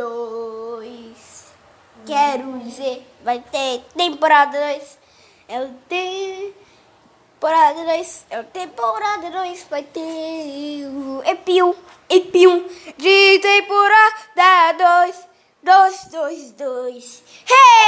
2. Quero dizer, vai ter temporada 2. É o temporada 2. É o temporada 2. Vai ter o epium, epium de temporada 2. 2, 2, 2. Hey!